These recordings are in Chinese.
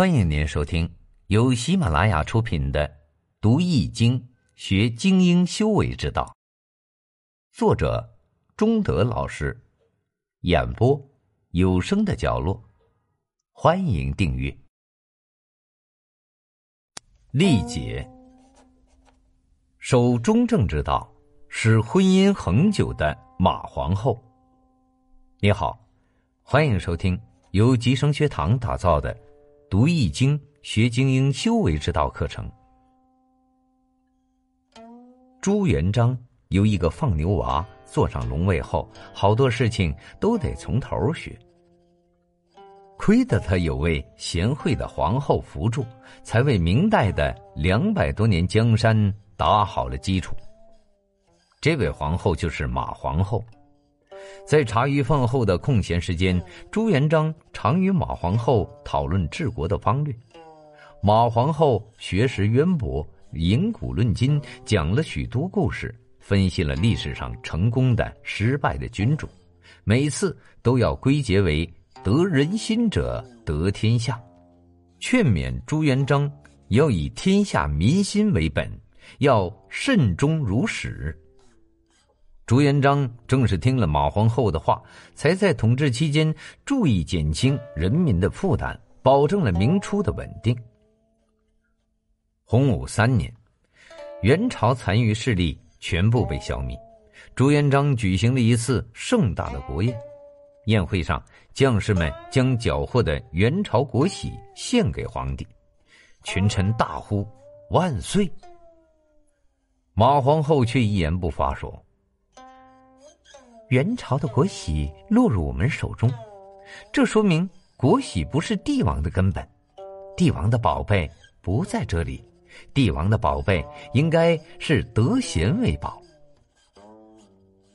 欢迎您收听由喜马拉雅出品的《读易经学精英修为之道》，作者中德老师，演播有声的角落。欢迎订阅。丽姐守中正之道，使婚姻恒久的马皇后。你好，欢迎收听由吉生学堂打造的。读易经学精英修为之道课程。朱元璋有一个放牛娃，坐上龙位后，好多事情都得从头学。亏得他有位贤惠的皇后扶助，才为明代的两百多年江山打好了基础。这位皇后就是马皇后。在茶余饭后的空闲时间，朱元璋常与马皇后讨论治国的方略。马皇后学识渊博，引古论今，讲了许多故事，分析了历史上成功的、失败的君主，每次都要归结为“得人心者得天下”，劝勉朱元璋要以天下民心为本，要慎终如始。朱元璋正是听了马皇后的话，才在统治期间注意减轻人民的负担，保证了明初的稳定。洪武三年，元朝残余势力全部被消灭，朱元璋举行了一次盛大的国宴。宴会上，将士们将缴获的元朝国玺献给皇帝，群臣大呼“万岁”。马皇后却一言不发，说。元朝的国玺落入我们手中，这说明国玺不是帝王的根本，帝王的宝贝不在这里，帝王的宝贝应该是德贤为宝。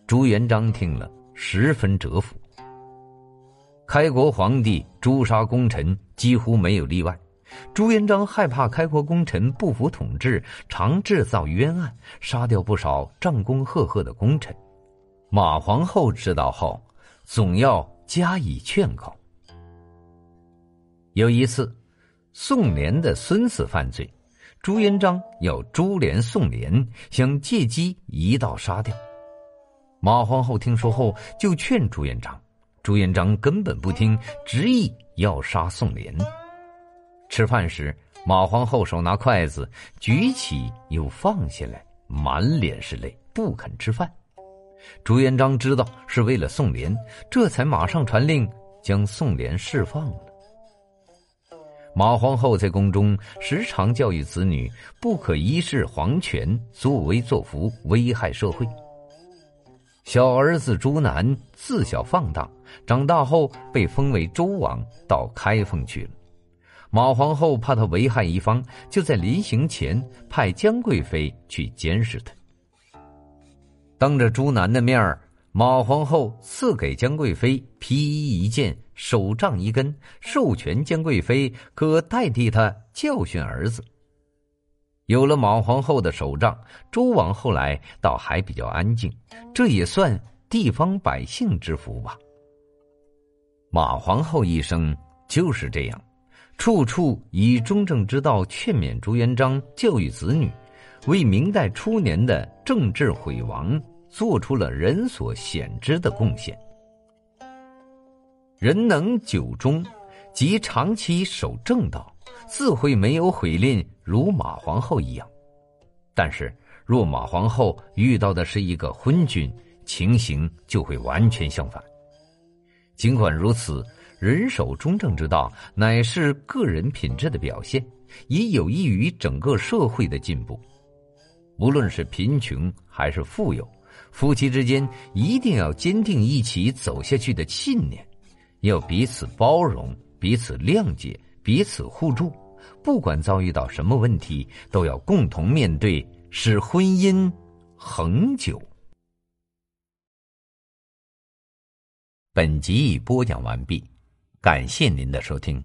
朱元璋听了十分折服。开国皇帝诛杀功臣几乎没有例外，朱元璋害怕开国功臣不服统治，常制造冤案，杀掉不少战功赫赫的功臣。马皇后知道后，总要加以劝告。有一次，宋濂的孙子犯罪，朱元璋要株连宋濂，想借机一道杀掉。马皇后听说后，就劝朱元璋，朱元璋根本不听，执意要杀宋濂。吃饭时，马皇后手拿筷子，举起又放下来，满脸是泪，不肯吃饭。朱元璋知道是为了宋濂，这才马上传令将宋濂释放了。马皇后在宫中时常教育子女，不可一世皇权作威作福，危害社会。小儿子朱楠自小放荡，长大后被封为周王，到开封去了。马皇后怕他危害一方，就在临行前派江贵妃去监视他。当着朱楠的面，马皇后赐给江贵妃皮衣一件、手杖一根，授权江贵妃可代替他教训儿子。有了马皇后的手杖，周王后来倒还比较安静，这也算地方百姓之福吧。马皇后一生就是这样，处处以中正之道劝勉朱元璋教育子女。为明代初年的政治毁亡做出了人所显知的贡献。人能久忠，即长期守正道，自会没有毁吝如马皇后一样。但是，若马皇后遇到的是一个昏君，情形就会完全相反。尽管如此，人守中正之道乃是个人品质的表现，也有益于整个社会的进步。无论是贫穷还是富有，夫妻之间一定要坚定一起走下去的信念，要彼此包容、彼此谅解、彼此互助。不管遭遇到什么问题，都要共同面对，使婚姻恒久。本集已播讲完毕，感谢您的收听。